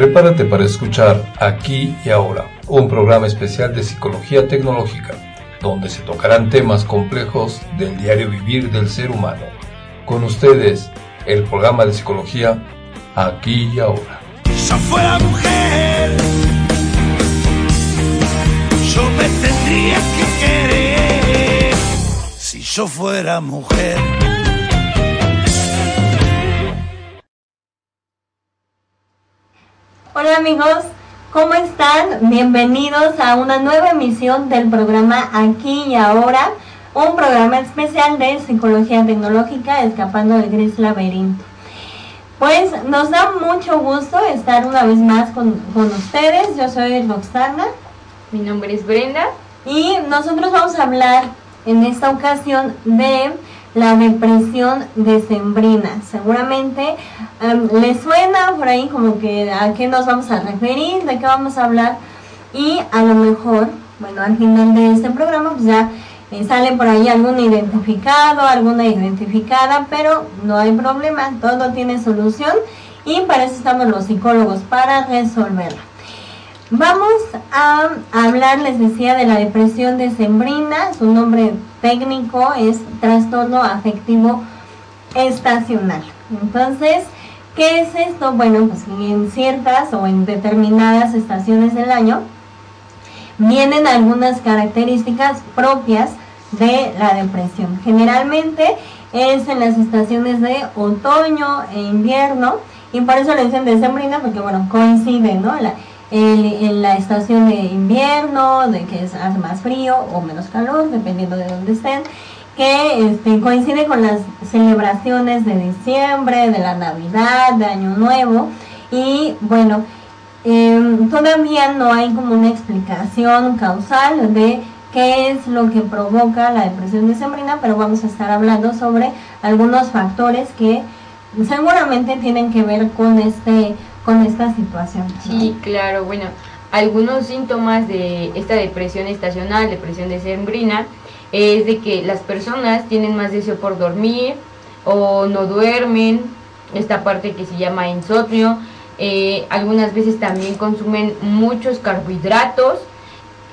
Prepárate para escuchar Aquí y Ahora, un programa especial de psicología tecnológica, donde se tocarán temas complejos del diario vivir del ser humano. Con ustedes, el programa de psicología Aquí y Ahora. Yo fuera mujer, yo me tendría que querer. Si yo fuera mujer. Hola amigos, ¿cómo están? Bienvenidos a una nueva emisión del programa Aquí y Ahora, un programa especial de psicología tecnológica escapando del gris laberinto. Pues nos da mucho gusto estar una vez más con, con ustedes. Yo soy Roxana Mi nombre es Brenda. y nosotros vamos a hablar en esta ocasión de la depresión decembrina. Seguramente em, les suena por ahí como que a qué nos vamos a referir, de qué vamos a hablar y a lo mejor, bueno, al final de este programa pues ya eh, sale por ahí algún identificado, alguna identificada, pero no hay problema, todo tiene solución y para eso estamos los psicólogos, para resolverla. Vamos a hablar, les decía, de la depresión decembrina. Su nombre técnico es trastorno afectivo estacional. Entonces, ¿qué es esto? Bueno, pues en ciertas o en determinadas estaciones del año vienen algunas características propias de la depresión. Generalmente es en las estaciones de otoño e invierno y por eso le dicen decembrina porque bueno, coincide, ¿no? En la estación de invierno, de que es, hace más frío o menos calor, dependiendo de dónde estén, que este, coincide con las celebraciones de diciembre, de la Navidad, de Año Nuevo, y bueno, em, todavía no hay como una explicación causal de qué es lo que provoca la depresión decembrina, pero vamos a estar hablando sobre algunos factores que seguramente tienen que ver con este con esta situación. Sí, claro, bueno, algunos síntomas de esta depresión estacional, depresión decembrina, es de que las personas tienen más deseo por dormir o no duermen, esta parte que se llama insomnio, eh, algunas veces también consumen muchos carbohidratos,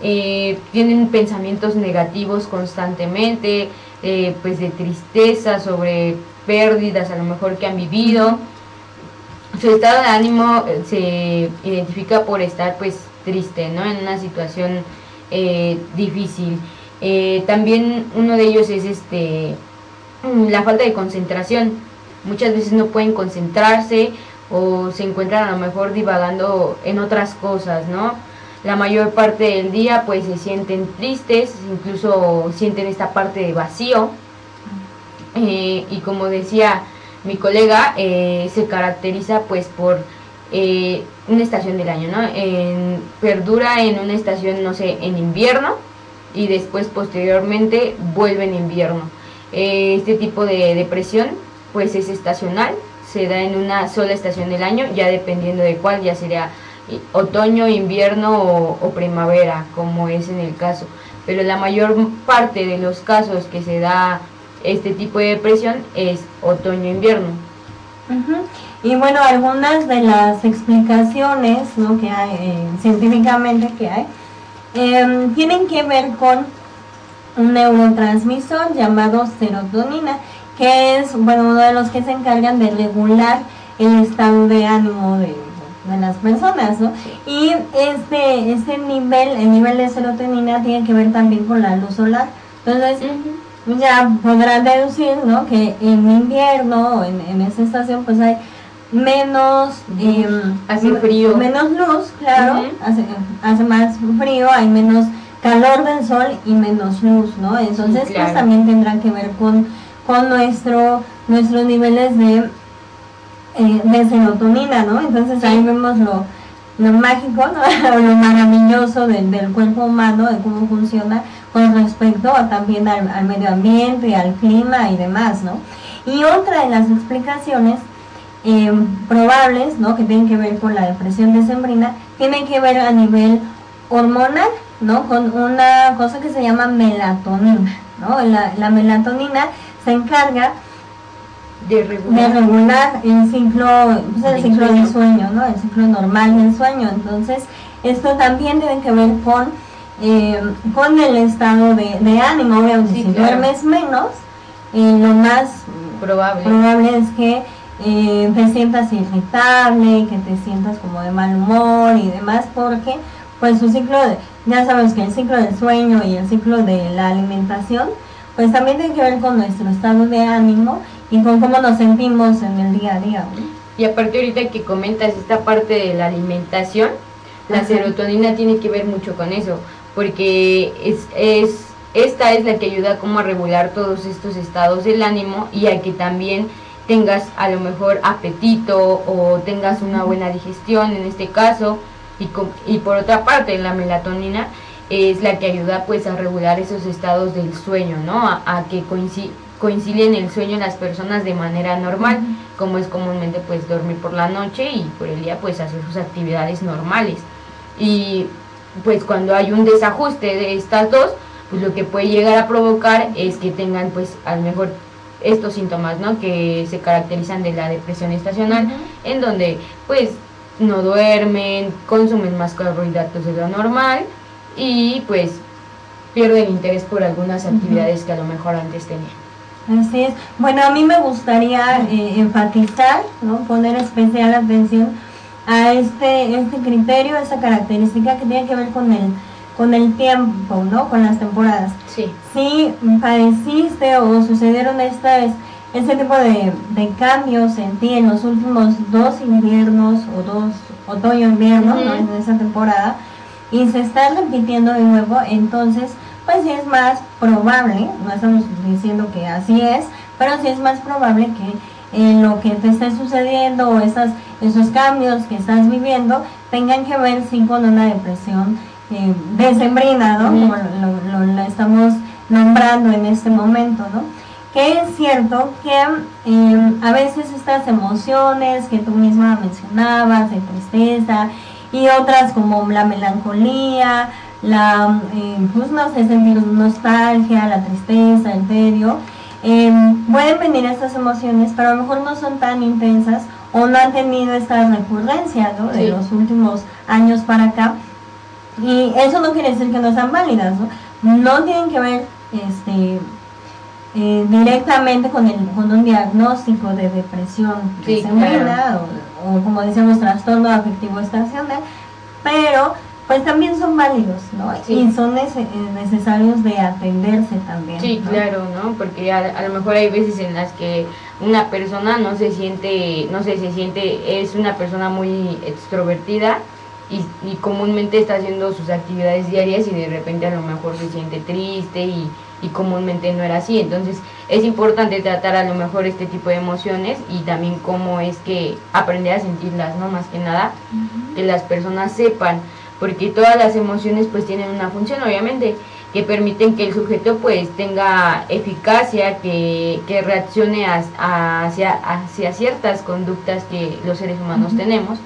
eh, tienen pensamientos negativos constantemente, eh, pues de tristeza sobre pérdidas a lo mejor que han vivido. Su estado de ánimo eh, se identifica por estar pues triste, ¿no? En una situación eh, difícil. Eh, también uno de ellos es este mm, la falta de concentración. Muchas veces no pueden concentrarse o se encuentran a lo mejor divagando en otras cosas, ¿no? La mayor parte del día pues se sienten tristes, incluso sienten esta parte de vacío. Eh, y como decía mi colega, eh, se caracteriza pues por eh, una estación del año, ¿no? Perdura en una estación, no sé, en invierno y después posteriormente vuelve en invierno. Eh, este tipo de depresión pues es estacional, se da en una sola estación del año, ya dependiendo de cuál, ya sería eh, otoño, invierno o primavera, como es en el caso. Pero la mayor parte de los casos que se da este tipo de depresión es otoño-invierno. Y bueno, algunas de las explicaciones ¿no? que hay eh, científicamente que hay em, tienen que ver con un neurotransmisor llamado serotonina, que es bueno uno de los que se encargan de regular el estado de ánimo de, de las personas, ¿no? Y este, este nivel, el nivel de serotonina tiene que ver también con la luz solar. Entonces, ya podrán deducir, ¿no? Que en invierno, en, en esa estación, pues hay menos... Hace frío. Menos luz, claro, hace, hace más frío, hay menos calor del sol y menos luz, ¿no? Entonces, claro. pues también tendrán que ver con, con nuestro, nuestros niveles de, eh, de serotonina, ¿no? Entonces ahí vemos lo, lo mágico, ¿no? lo maravilloso del, del cuerpo humano, de cómo funciona con respecto a también al, al medio ambiente, al clima y demás, ¿no? Y otra de las explicaciones eh, probables, ¿no? Que tienen que ver con la depresión decembrina, tienen que ver a nivel hormonal, ¿no? Con una cosa que se llama melatonina, ¿no? La, la melatonina se encarga De de regular. regular el ciclo, pues, el Del ciclo sueño. del sueño, ¿no? El ciclo normal del sueño. Entonces, esto también tiene que ver con, eh, con el estado de, de ánimo. Obviamente, Sí, si claro. duermes menos, eh, lo más Probable. probable es que eh, te sientas irritable, que te sientas como de mal humor y demás, porque pues su ciclo, de- ya sabes que el ciclo del sueño y el ciclo de la alimentación, pues también tiene que ver con nuestro estado de ánimo y con cómo nos sentimos en el día a día. Y aparte ahorita que comentas esta parte de la alimentación, la Ajá. serotonina tiene que ver mucho con eso, porque es, es esta es la que ayuda como a regular todos estos estados del ánimo y a que también tengas a lo mejor apetito o tengas una buena digestión en este caso y, con- y por otra parte la melatonina es la que ayuda pues a regular esos estados del sueño, ¿no? A, a que coinci- coinciden el sueño las personas de manera normal, como es comúnmente pues dormir por la noche y por el día pues hacer sus actividades normales. Y pues cuando hay un desajuste de estas dos, pues lo que puede llegar a provocar es que tengan pues a lo mejor estos síntomas, ¿no? Que se caracterizan de la depresión estacional, en donde pues no duermen, consumen más carbohidratos de lo normal y pues pierden interés por algunas actividades que a lo mejor antes tenían. Así es. Bueno, a mí me gustaría eh, enfatizar, ¿no? poner especial atención a este, este criterio, esta característica que tiene que ver con el, con el tiempo, ¿no? con las temporadas. Sí, si padeciste o sucedieron estas, este tipo de, de cambios en ti en los últimos dos inviernos o dos otoño-invierno ¿no? En esa temporada y se está repitiendo de nuevo, entonces pues sí es más probable, no estamos diciendo que así es, pero sí es más probable que eh, lo que te esté sucediendo o esas, esos cambios que estás viviendo tengan que ver sí con una depresión eh, decembrina, ¿no? Como lo, estamos nombrando en este momento, ¿no? Que es cierto que eh, a veces estas emociones que tú misma mencionabas, de tristeza, y otras como la melancolía, la, eh, pues no sé, sentir nostalgia, la tristeza, el tedio, eh, pueden venir estas emociones, pero a lo mejor no son tan intensas o no han tenido esta recurrencia, ¿no? De Sí. los últimos años para acá. Y eso no quiere decir que no sean válidas, ¿no? No tienen que ver este, eh, directamente con, el, con un diagnóstico de depresión Sí, o, o como decíamos trastorno afectivo estacional, pero pues también son válidos, ¿no? Sí. Y son nece- necesarios de atenderse también. Sí, ¿no? claro, ¿no? Porque a, a lo mejor hay veces en las que una persona no se siente, no sé, se siente, es una persona muy extrovertida y, y comúnmente está haciendo sus actividades diarias y de repente a lo mejor se siente triste y, y comúnmente no era así. Entonces es importante tratar a lo mejor este tipo de emociones y también cómo es que aprender a sentirlas, ¿no? Más que nada, que las personas sepan, porque todas las emociones pues tienen una función obviamente, que permiten que el sujeto pues tenga eficacia, que, que reaccione as- hacia, hacia ciertas conductas que los seres humanos tenemos,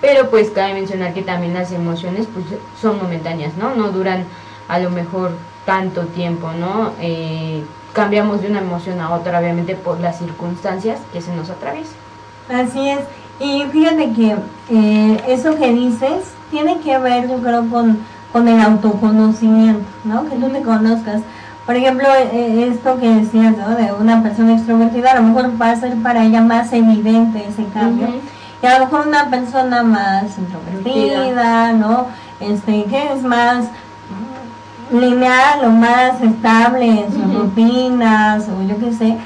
pero pues cabe mencionar que también las emociones pues son momentáneas, ¿no? No duran a lo mejor tanto tiempo, ¿no? Eh, cambiamos de una emoción a otra obviamente por las circunstancias que se nos atraviesan. Así es. Y fíjate que eh, eso que dices tiene que ver, yo creo, con, con el autoconocimiento, ¿no? Que tú te conozcas. Por ejemplo, eh, esto que decías, ¿no? De una persona extrovertida, a lo mejor va a ser para ella más evidente ese cambio. Y a lo mejor una persona más introvertida, ¿no? Este, que es más lineal o más estable en sus rutinas o yo qué sé.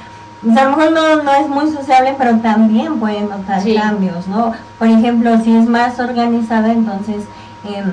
O sea, a lo mejor no, no es muy sociable, pero también puede notar Sí. cambios, ¿no? Por ejemplo, si es más organizada, entonces em,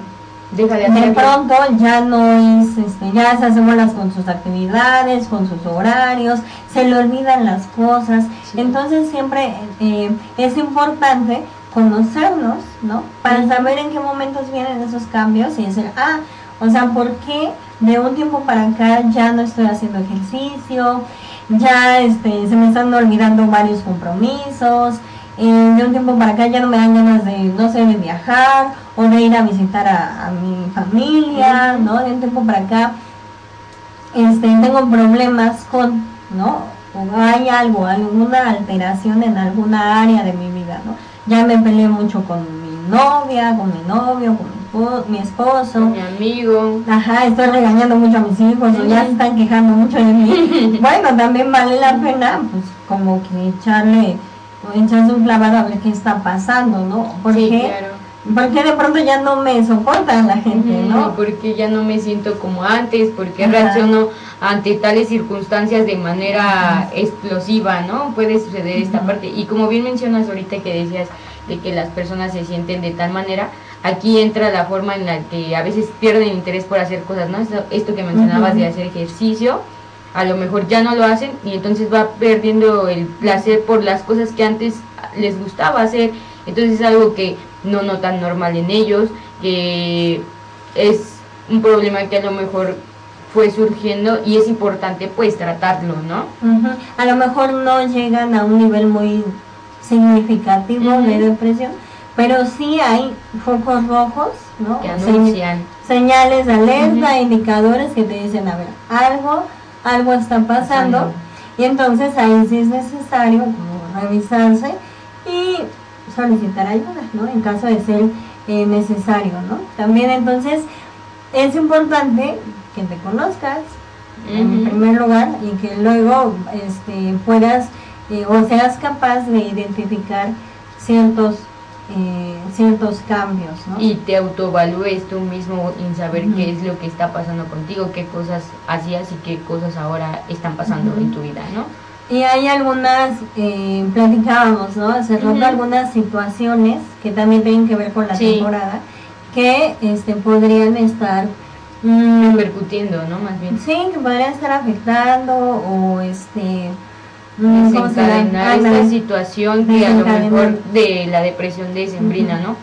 de pronto ya no es, este, ya se hace bolas con sus actividades, con sus horarios, se le olvidan las cosas. Sí. Entonces siempre eh, es importante conocernos, ¿no? Para saber en qué momentos vienen esos cambios y decir, ah, o sea, ¿por qué de un tiempo para acá ya no estoy haciendo ejercicio? Ya este, se me están olvidando varios compromisos. eh, de un tiempo para acá ya no me dan ganas de, no sé, de viajar o de ir a visitar a, mi familia. ¿no? De un tiempo para acá este, tengo problemas con, ¿no? o hay algo, alguna alteración en alguna área de mi vida, ¿no? Ya me peleé mucho con mi novia, con mi novio, con mi, mi esposo. Mi amigo. Ajá, estoy regañando mucho a mis hijos o ya se están quejando mucho de mí. bueno, también vale la pena, pues, como que echarle, echarse un clavado a ver qué está pasando, ¿no? Porque, Sí, claro. porque de pronto ya no me soporta la gente, ¿no? Porque ya no me siento como antes, porque Ajá. reacciono ante tales circunstancias de manera explosiva, ¿no? Puede suceder esta parte. Y como bien mencionas ahorita que decías de que las personas se sienten de tal manera, aquí entra la forma en la que a veces pierden interés por hacer cosas, ¿no? Esto, esto que mencionabas de hacer ejercicio, a lo mejor ya no lo hacen y entonces va perdiendo el placer por las cosas que antes les gustaba hacer. Entonces es algo que no notan normal en ellos, que es un problema que a lo mejor fue surgiendo y es importante pues tratarlo, ¿no? Ujú. A lo mejor no llegan a un nivel muy significativo de Ujú. depresión, pero sí hay focos rojos, ¿no? Que anuncian. señales de alerta, indicadores que te dicen, a ver, algo, algo está pasando, y entonces ahí sí es necesario como revisarse y solicitar ayuda, ¿no? En caso de ser eh, necesario, ¿no? También entonces es importante que te conozcas en primer lugar y que luego este, puedas eh, o seas capaz de identificar ciertos eh, ciertos cambios, ¿no? Y te autoevalúes tú mismo en saber qué es lo que está pasando contigo, qué cosas hacías y qué cosas ahora están pasando en tu vida, ¿no? Y hay algunas, eh, platicábamos, ¿no? Se rompen algunas situaciones que también tienen que ver con la Sí. temporada, que este, podrían estar, mm, Repercutiendo, ¿no? Más bien. sí, que podrían estar afectando o este, mm, desencadenar Ándale. esta situación que a lo mejor de la depresión decembrina, Ujú. ¿no?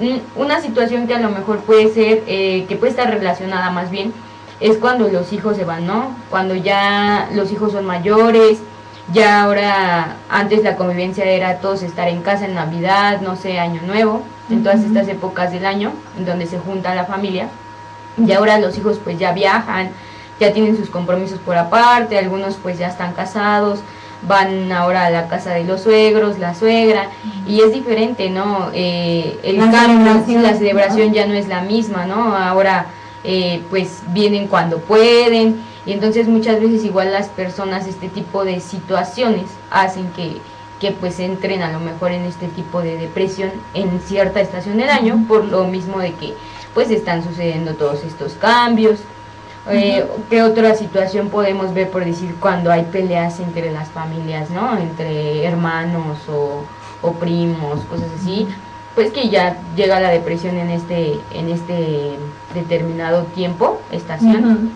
Un- Una situación que a lo mejor puede ser, eh, que puede estar relacionada más bien, es cuando los hijos se van, ¿no? Cuando ya los hijos son mayores, ya ahora, antes la convivencia era todos estar en casa en Navidad, no sé, Año Nuevo, en todas estas épocas del año, en donde se junta la familia, y ahora los hijos pues ya viajan, ya tienen sus compromisos por aparte, algunos pues ya están casados, van ahora a la casa de los suegros, la suegra, y es diferente, ¿no? Eh, el La cambio, celebración, la celebración ¿no? ya no es la misma, ¿no? Ahora eh, pues vienen cuando pueden, y entonces muchas veces igual las personas, este tipo de situaciones hacen que que pues entren a lo mejor en este tipo de depresión en cierta estación del año, por lo mismo de que pues están sucediendo todos estos cambios. Eh, ¿Qué otra situación podemos ver por decir cuando hay peleas entre las familias, ¿no? Entre hermanos o, o primos, cosas así. Pues que ya llega la depresión en este, en este determinado tiempo, estación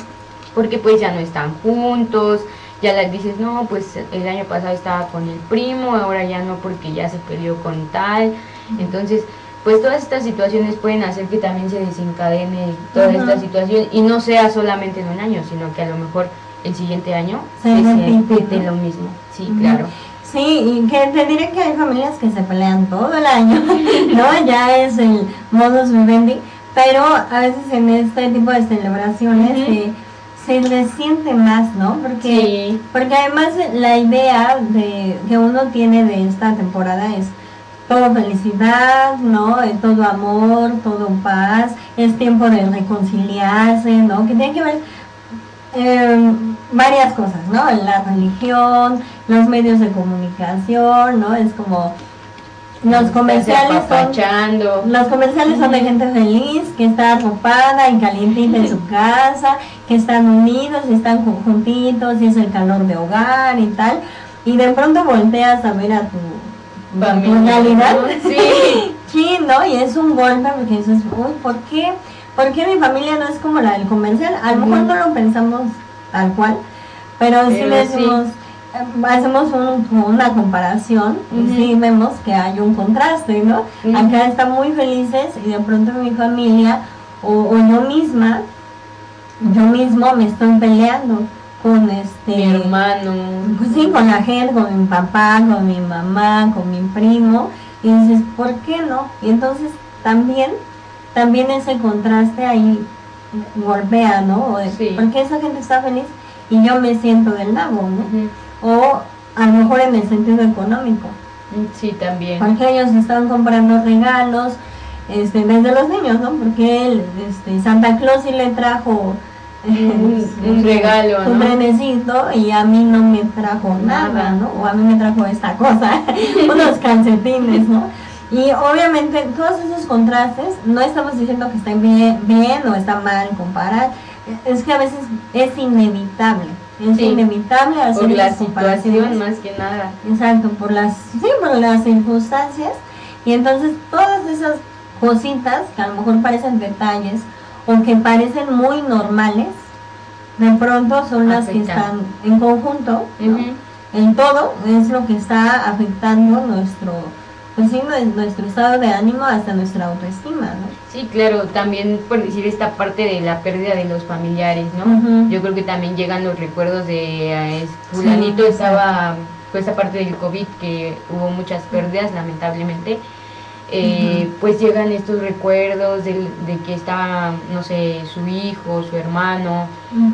porque pues ya no están juntos, ya les dices, no, pues el año pasado estaba con el primo, ahora ya no porque ya se peleó con tal. Entonces, pues todas estas situaciones pueden hacer que también se desencadene toda esta situación y no sea solamente en un año, sino que a lo mejor el siguiente año Se repite, lo mismo. Sí, claro. Sí, y que te diré que hay familias que se pelean todo el año, ¿no? Ya es el modus vivendi, pero a veces en este tipo de celebraciones eh, se resiente más, ¿no? Porque, Sí. porque además la idea de que uno tiene de esta temporada es todo felicidad, ¿no? Es todo amor, todo paz, es tiempo de reconciliarse, ¿no? Que tiene que ver eh, varias cosas, ¿no? La religión, los medios de comunicación, ¿no? Es como los comerciales son los comerciales son de gente feliz, que está arropada y calientita en su casa, que están unidos, y están ju- juntitos, y es el calor de hogar y tal. Y de pronto volteas a ver a tu Sí. Sí, ¿no? Y es un golpe porque dices, uy, ¿por qué? ¿Por qué mi familia no es como la del comercial? A lo mejor no lo pensamos tal cual, pero, sí le decimos, eh, hacemos un- una comparación y sí vemos que hay un contraste, ¿no? Ujú. Acá están muy felices y de pronto mi familia o, o yo misma, yo mismo me estoy peleando con este... Mi hermano. Pues sí, con la gente, con mi papá, con mi mamá, con mi primo, y dices, ¿por qué no? Y entonces también, también ese contraste ahí golpea, ¿no? O de, Sí. ¿Por qué esa gente está feliz y yo me siento del nabo, ¿no? O a lo mejor en el sentido económico. Sí, también. Porque ellos están comprando regalos, este, desde los niños, ¿no? Porque él, este, Santa Claus sí le trajo un, un regalo, un ¿no? trenecito y a mí no me trajo nada, Nada. ¿no? O a mí me trajo esta cosa, unos calcetines, ¿no? Y obviamente todos esos contrastes, no estamos diciendo que estén bien, bien o está mal comparar, es que a veces es inevitable, es Sí. inevitable hacer Por la situación más que nada. Exacto, por las, sí, por las circunstancias. Y entonces todas esas cositas que a lo mejor parecen detalles o que parecen muy normales, de pronto son las que están en conjunto. El todo es lo que está afectando nuestro, pues sí, nue- nuestro estado de ánimo hasta nuestra autoestima, ¿no? Sí, claro, también por decir esta parte de la pérdida de los familiares, ¿no? Yo creo que también llegan los recuerdos de eh, fulanito Sí, estaba, pues esa parte del COVID que hubo muchas pérdidas lamentablemente, eh, pues llegan estos recuerdos del- de, que estaba, no sé, su hijo, su hermano,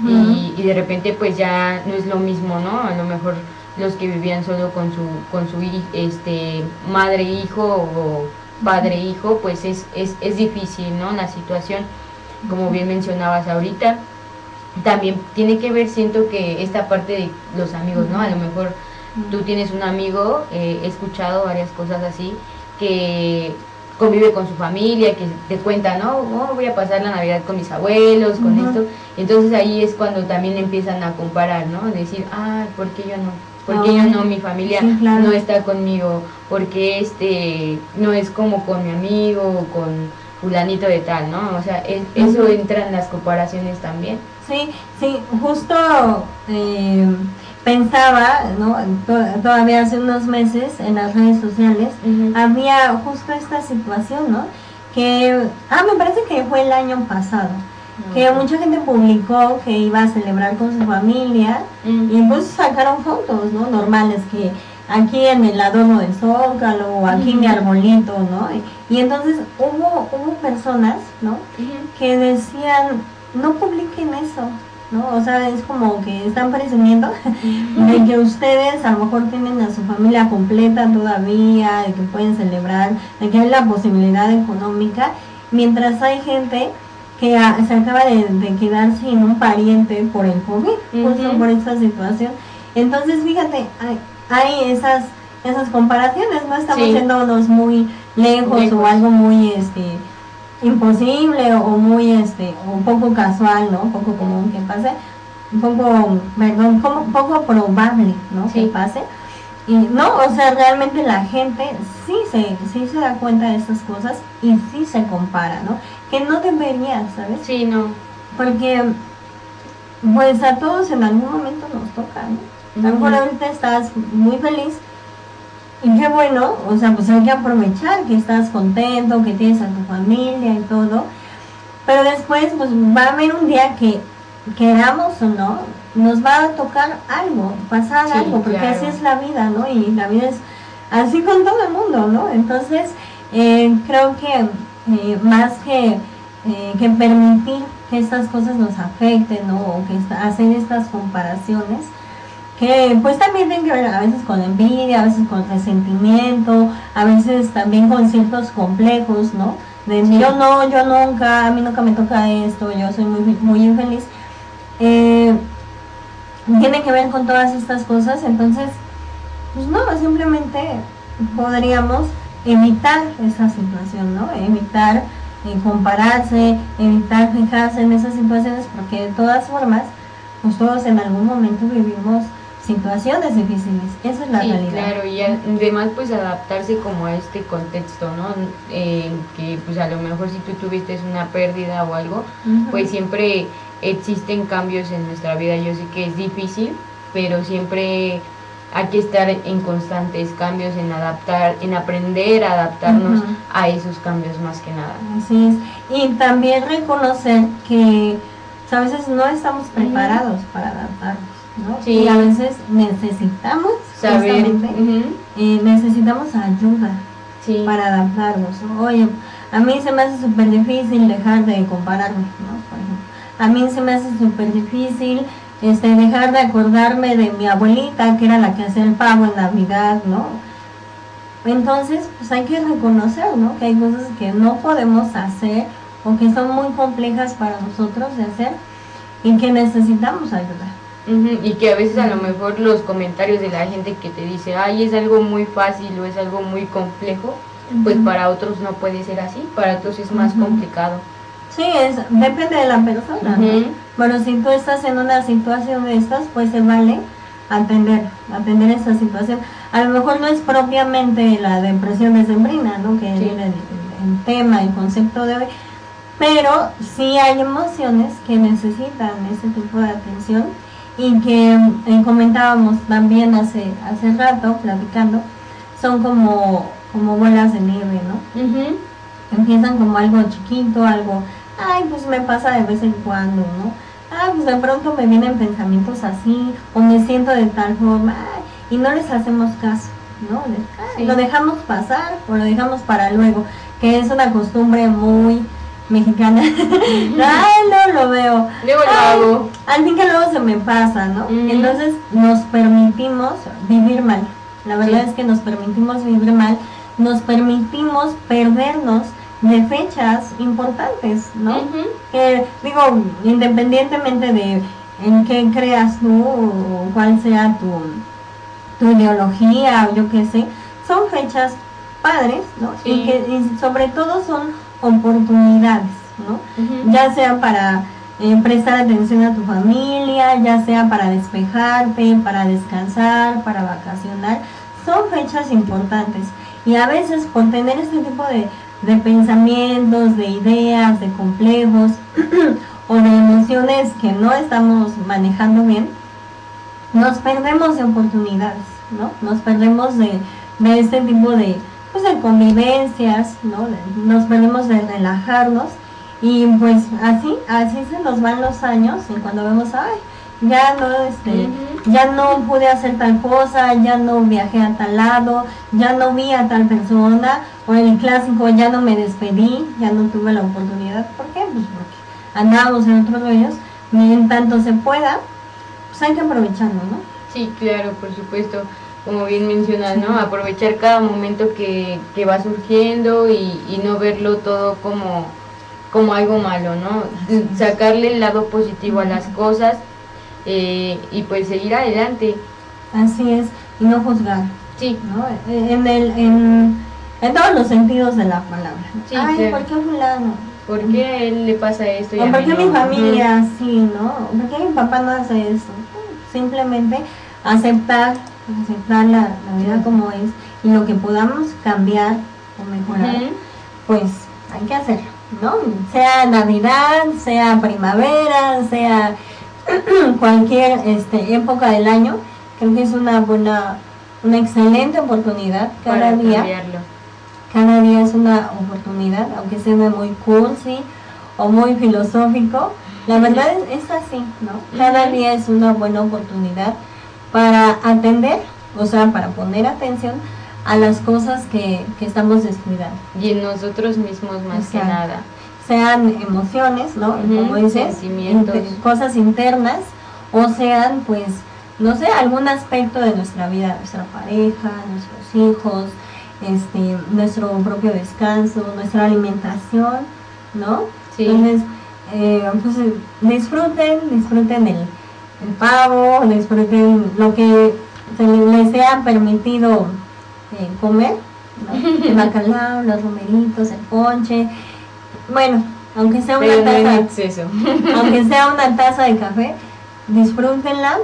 y, y de repente pues ya no es lo mismo, ¿no? A lo mejor los que vivían solo con su con su este madre hijo o padre hijo, pues es, es, es difícil, ¿no? La situación, como bien mencionabas ahorita, también tiene que ver, siento que esta parte de los amigos, ¿no? A lo mejor tú tienes un amigo, eh, he escuchado varias cosas así, que convive con su familia, que te cuenta, ¿no? Oh, voy a pasar la Navidad con mis abuelos, con esto. Entonces ahí es cuando también empiezan a comparar, ¿no? Decir, ah, ¿por qué yo no? ¿Por qué yo no? Mi familia Sí, claro. no está conmigo. porque este no es como con mi amigo o con fulanito de tal, ¿no? O sea, es- eso entra en las comparaciones también. Sí, sí, justo eh, pensaba, ¿no? To- todavía hace unos meses en las redes sociales, había justo esta situación, ¿no? Que, ah, me parece que fue el año pasado, que mucha gente publicó que iba a celebrar con su familia y pues sacaron fotos, ¿no? Normales que aquí en el adorno del zócalo o aquí mi arbolito, ¿no? Y, y entonces hubo, hubo personas, ¿no? Que decían, no publiquen eso, ¿no? O sea, es como que están presumiendo de que ustedes a lo mejor tienen a su familia completa todavía, de que pueden celebrar, de que hay la posibilidad económica, mientras hay gente que se acaba de, de quedar sin un pariente por el COVID, justo por esta situación. Entonces, fíjate, hay, hay esas esas comparaciones, no estamos Sí. yéndonos muy lejos, o Lejos. algo muy este imposible o muy este o poco casual, ¿no? Poco común que pase, un poco, perdón, como poco probable, ¿no? Sí. Que pase. Y no, o sea, realmente la gente sí se, sí se da cuenta de estas cosas y sí se compara, ¿no? Que no debería, ¿sabes? Sí, no. Porque, pues a todos en algún momento nos toca, ¿no? A lo mejor ahorita estás muy feliz y qué bueno, o sea, pues hay que aprovechar que estás contento, que tienes a tu familia y todo. Pero después, pues va a haber un día que, queramos o no, nos va a tocar algo, pasar Sí, algo, porque claro. así es la vida, ¿no? Y la vida es así con todo el mundo, ¿no? Entonces, eh, creo que eh, más que, eh, que permitir que estas cosas nos afecten, ¿no? O que esta- hacer estas comparaciones, que pues también tienen que ver a veces con envidia, a veces con resentimiento, a veces también con ciertos complejos, ¿no? De Sí. yo no, yo nunca, a mí nunca me toca esto, yo soy muy, muy infeliz. Eh, tiene que ver con todas estas cosas, entonces, pues no, simplemente podríamos evitar esa situación, ¿no? Evitar eh, compararse, evitar fijarse en esas situaciones, porque de todas formas, pues todos en algún momento vivimos situaciones difíciles, esa es la sí, realidad. claro, y además pues adaptarse como a este contexto, ¿no? Eh, que pues a lo mejor si tú tuviste una pérdida o algo, pues siempre existen cambios en nuestra vida. Yo sé que es difícil, pero siempre hay que estar en constantes cambios, en adaptar, en aprender a adaptarnos a esos cambios más que nada. Así es. Y también reconocer que pues, a veces no estamos preparados para adaptarnos, ¿no? Sí. Y a veces necesitamos, Saber, eh, necesitamos ayuda sí, para adaptarnos. ¿no? Oye, a mí se me hace súper difícil dejar de compararme, ¿no? Por ejemplo. A mí se me hace súper difícil este, dejar de acordarme de mi abuelita, que era la que hacía el pavo en Navidad, ¿no? Entonces, pues hay que reconocer, ¿no? Que hay cosas que no podemos hacer o que son muy complejas para nosotros de hacer y que necesitamos Y que a veces a lo mejor los comentarios de la gente que te dice, ay, es algo muy fácil o es algo muy complejo, pues para otros no puede ser así, para otros es más complicado. Sí, es, depende de la persona. Bueno, si tú estás en una situación de estas, pues se vale atender, atender esa situación. A lo mejor no es propiamente la depresión decembrina, ¿no? Que es el, tema, el concepto de hoy, pero sí hay emociones que necesitan ese tipo de atención y que eh, comentábamos también hace, hace rato, platicando, son como, como bolas de nieve, ¿no? Empiezan como algo chiquito, algo, ay, pues me pasa de vez en cuando, ¿no? Ay, pues de pronto me vienen pensamientos así, o me siento de tal forma, y no les hacemos caso, ¿no? Lo dejamos pasar o lo dejamos para luego, que es una costumbre muy mexicana. Ay, no lo veo. Luego lo hago. Al fin que luego se me pasa, ¿no? Entonces nos permitimos vivir mal. La verdad es que nos permitimos vivir mal, nos permitimos perdernos de fechas importantes, ¿no? Que digo, independientemente de en qué creas tú o cuál sea tu, tu ideología o yo qué sé, son fechas padres, ¿no? Y que y sobre todo son oportunidades, ¿no? Ya sea para eh, prestar atención a tu familia, ya sea para despejarte, para descansar, para vacacionar, son fechas importantes. Y a veces por tener este tipo de, de pensamientos, de ideas, de complejos o de emociones que no estamos manejando bien, nos perdemos de oportunidades, ¿no? Nos perdemos de, de este tipo de, pues de convivencias, ¿no? Nos venimos de relajarnos y pues así, así se nos van los años y cuando vemos, ay, ya no, este, ya no pude hacer tal cosa, ya no viajé a tal lado, ya no vi a tal persona, o el clásico, ya no me despedí, ya no tuve la oportunidad. ¿Por qué? Pues porque andamos en otros medios, ni en tanto se pueda, pues hay que aprovecharlo, ¿no? Sí, claro, por supuesto como bien mencionas, ¿no? Aprovechar cada momento que, que va surgiendo y, y, no verlo todo como, como algo malo, ¿no? Sacarle el lado positivo a las cosas eh, y pues seguir adelante. Así es, y no juzgar. Sí. ¿no? En, el, en, en todos los sentidos de la palabra. Sí, Ay, ¿por qué fulano? ¿Por qué a él le pasa esto? Y ¿O a por qué no? mi familia sí, no? ¿Por qué mi papá no hace esto? Simplemente aceptar aceptar la, la, vida como es y lo que podamos cambiar o mejorar, pues hay que hacerlo, ¿no? Sea Navidad, sea primavera, sea cualquier este, época del año, creo que es una buena, una excelente oportunidad cada Para día. cambiarlo. Cada día es una oportunidad, aunque sea muy cursi o muy filosófico. La verdad es, es así, ¿no? Cada día es una buena oportunidad para atender, o sea, para poner atención a las cosas que, que estamos descuidando. Y en nosotros mismos más que nada. Sean emociones, ¿no? Como dices, cosas internas, o sean, pues, no sé, algún aspecto de nuestra vida, nuestra pareja, nuestros hijos, este, nuestro propio descanso, nuestra alimentación, ¿no? Sí. Entonces, eh, pues, disfruten, disfruten el, el pavo, disfruten lo que se les sea permitido eh, comer, ¿no? el bacalao, los romeritos, el ponche, bueno, aunque sea una taza, aunque sea una taza de café, disfrútenla,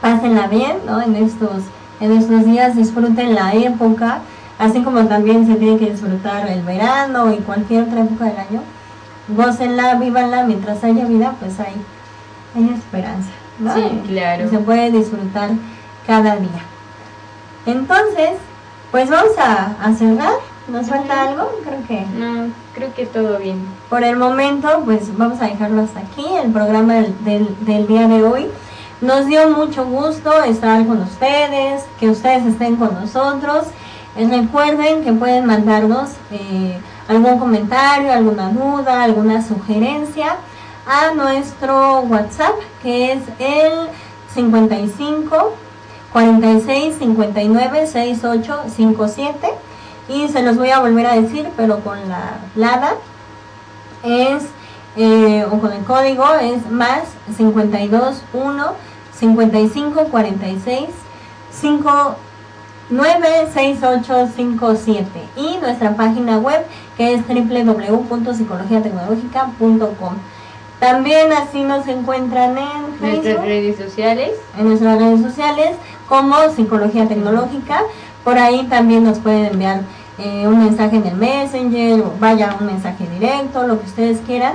pásenla bien, ¿no? En estos, en estos días disfruten la época, así como también se tiene que disfrutar el verano y cualquier otra época del año. Gócenla, vívanla, mientras haya vida, pues hay, hay esperanza, ¿no? Sí, claro. se puede disfrutar cada día. Entonces, pues vamos a, a cerrar. ¿Nos falta algo? Creo que No, creo que todo bien. por el momento, pues vamos a dejarlo hasta aquí, el programa del, del, del día de hoy. Nos dio mucho gusto estar con ustedes, que ustedes estén con nosotros. Eh, recuerden que pueden mandarnos eh, algún comentario, alguna duda, alguna sugerencia a nuestro WhatsApp que es el 55 46 59 68 57 y se los voy a volver a decir pero con la LADA. Es eh, o con el código es más 52 1 55 46 5 96857 y nuestra página web que es www.psicologiatecnológica.com. También así nos encuentran en Facebook, nuestras redes sociales, en nuestras redes sociales como Psicología Tecnológica. Por ahí también nos pueden enviar eh, un mensaje en el Messenger, o vaya un mensaje directo, lo que ustedes quieran.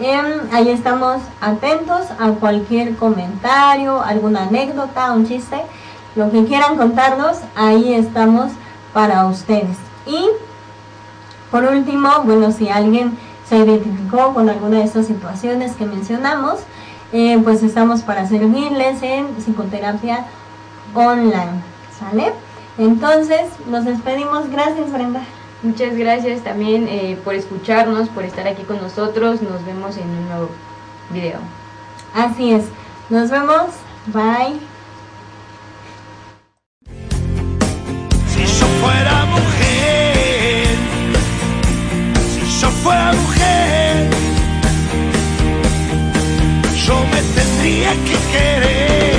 Em, ahí estamos atentos a cualquier comentario, alguna anécdota, un chiste lo que quieran contarnos, ahí estamos para ustedes. Y por último, bueno, si alguien se identificó con alguna de estas situaciones que mencionamos, eh, pues estamos para servirles en psicoterapia online. ¿Sale? Entonces, nos despedimos. Gracias, Brenda. Muchas gracias también eh, por escucharnos, por estar aquí con nosotros. Nos vemos en un nuevo video. Así es. Nos vemos. Bye. Fuera mujer, yo me tendría que querer.